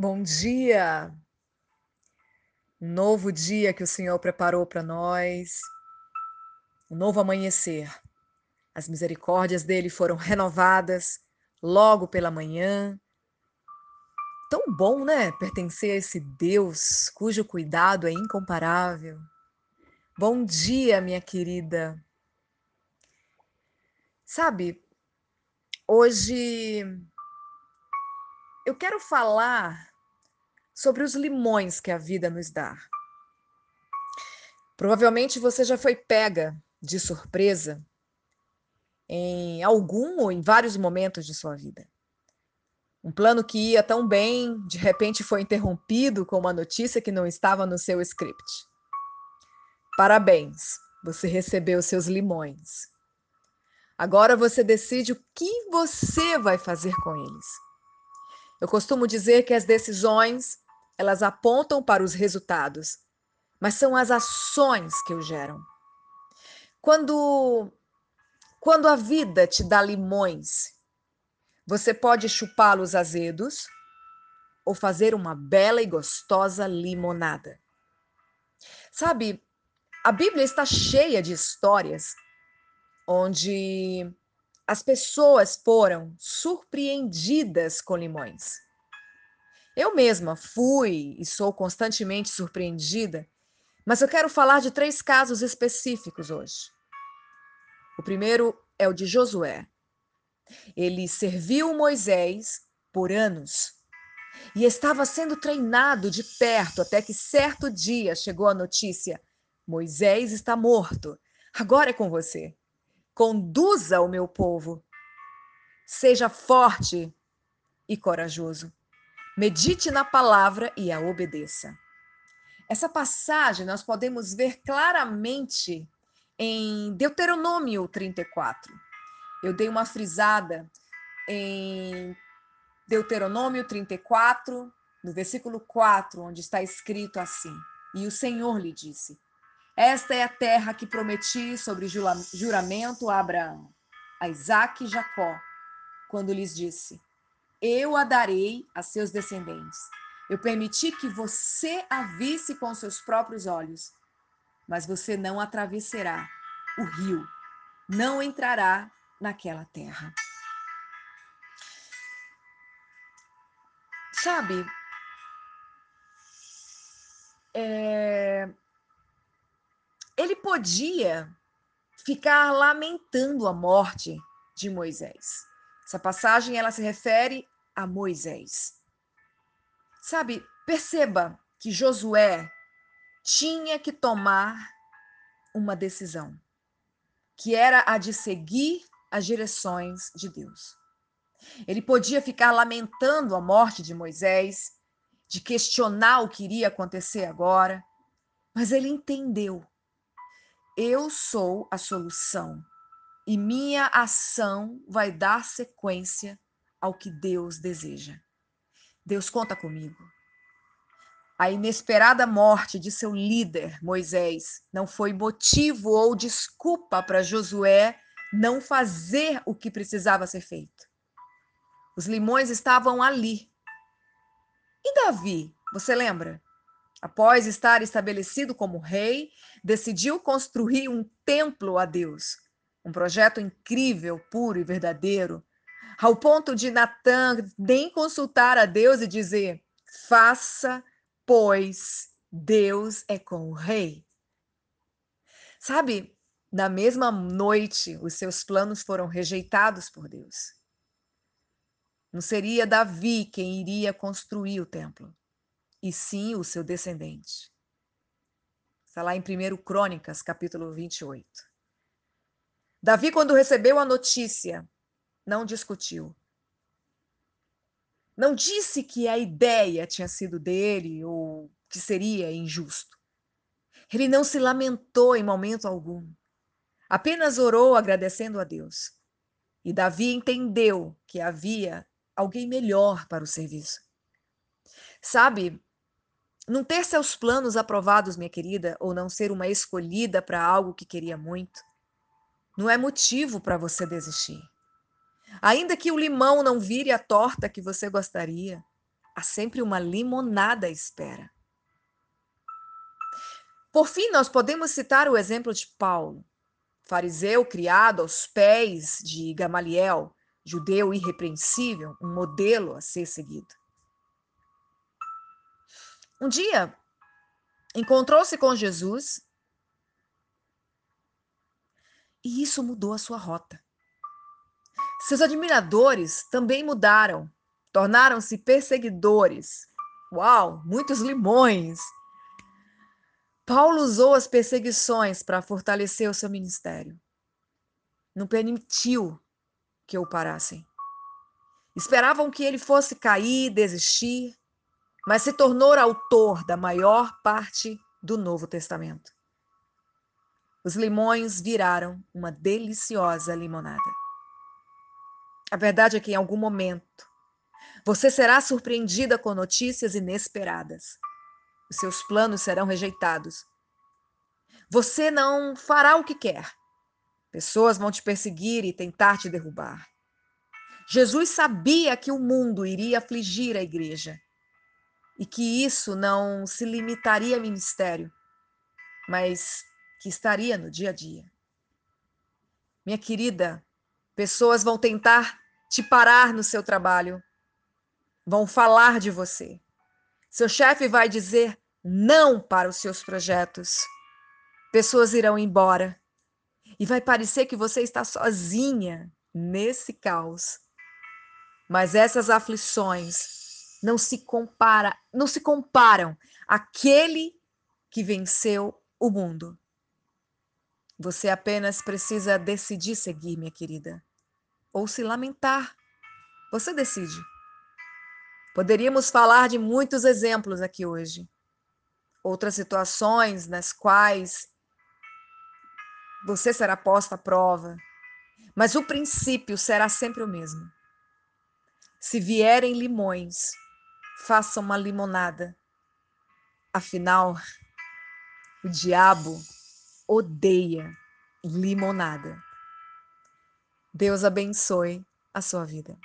Bom dia! Um novo dia que o Senhor preparou para nós, um novo amanhecer. As misericórdias dele foram renovadas logo pela manhã. Tão bom, né? Pertencer a esse Deus cujo cuidado é incomparável. Bom dia, minha querida. Sabe, hoje eu quero falar sobre os limões que a vida nos dá. Provavelmente você já foi pega de surpresa em algum ou em vários momentos de sua vida. Um plano que ia tão bem, de repente foi interrompido com uma notícia que não estava no seu script. Parabéns, você recebeu seus limões. Agora você decide o que você vai fazer com eles. Eu costumo dizer que as decisões, elas apontam para os resultados, mas são as ações que o geram. Quando quando a vida te dá limões, você pode chupá-los azedos ou fazer uma bela e gostosa limonada. Sabe, a Bíblia está cheia de histórias onde as pessoas foram surpreendidas com limões. Eu mesma fui e sou constantemente surpreendida, mas eu quero falar de três casos específicos hoje. O primeiro é o de Josué. Ele serviu Moisés por anos e estava sendo treinado de perto até que certo dia chegou a notícia: Moisés está morto. Agora é com você. Conduza o meu povo. Seja forte e corajoso. Medite na palavra e a obedeça. Essa passagem nós podemos ver claramente em Deuteronômio 34. Eu dei uma frisada em Deuteronômio 34, no versículo 4, onde está escrito assim: E o Senhor lhe disse: esta é a terra que prometi sobre juramento a Abraão, a Isaque e Jacó, quando lhes disse: Eu a darei a seus descendentes. Eu permiti que você a visse com seus próprios olhos, mas você não atravessará o rio, não entrará naquela terra. Sabe, ele podia ficar lamentando a morte de Moisés. Essa passagem ela se refere a Moisés. Sabe, perceba que Josué tinha que tomar uma decisão, que era a de seguir as direções de Deus. Ele podia ficar lamentando a morte de Moisés, de questionar o que iria acontecer agora, mas ele entendeu eu sou a solução e minha ação vai dar sequência ao que Deus deseja. Deus conta comigo. A inesperada morte de seu líder, Moisés, não foi motivo ou desculpa para Josué não fazer o que precisava ser feito. Os limões estavam ali. E Davi, você lembra? Após estar estabelecido como rei, decidiu construir um templo a Deus. Um projeto incrível, puro e verdadeiro, ao ponto de Natan nem consultar a Deus e dizer: faça, pois Deus é com o rei. Sabe, na mesma noite, os seus planos foram rejeitados por Deus. Não seria Davi quem iria construir o templo e sim o seu descendente. Está lá em 1 Crônicas, capítulo 28. Davi, quando recebeu a notícia, não discutiu. Não disse que a ideia tinha sido dele ou que seria injusto. Ele não se lamentou em momento algum. Apenas orou agradecendo a Deus. E Davi entendeu que havia alguém melhor para o serviço. Sabe, não ter seus planos aprovados, minha querida, ou não ser uma escolhida para algo que queria muito, não é motivo para você desistir. Ainda que o limão não vire a torta que você gostaria, há sempre uma limonada à espera. Por fim, nós podemos citar o exemplo de Paulo, fariseu criado aos pés de Gamaliel, judeu irrepreensível, um modelo a ser seguido. Um dia, encontrou-se com Jesus e isso mudou a sua rota. Seus admiradores também mudaram, tornaram-se perseguidores. Uau, muitos limões! Paulo usou as perseguições para fortalecer o seu ministério. Não permitiu que o parassem. Esperavam que ele fosse cair, desistir, mas se tornou autor da maior parte do Novo Testamento. Os limões viraram uma deliciosa limonada. A verdade é que em algum momento você será surpreendida com notícias inesperadas. Os seus planos serão rejeitados. Você não fará o que quer. Pessoas vão te perseguir e tentar te derrubar. Jesus sabia que o mundo iria afligir a igreja e que isso não se limitaria ao ministério, mas que estaria no dia a dia. Minha querida, pessoas vão tentar te parar no seu trabalho, vão falar de você. Seu chefe vai dizer não para os seus projetos. Pessoas irão embora e vai parecer que você está sozinha nesse caos. Mas essas aflições não se compara, não se comparam àquele que venceu o mundo. Você apenas precisa decidir seguir, minha querida, ou se lamentar. Você decide. Poderíamos falar de muitos exemplos aqui hoje. Outras situações nas quais você será posta à prova, mas o princípio será sempre o mesmo. Se vierem limões, faça uma limonada. Afinal, o diabo odeia limonada. Deus abençoe a sua vida.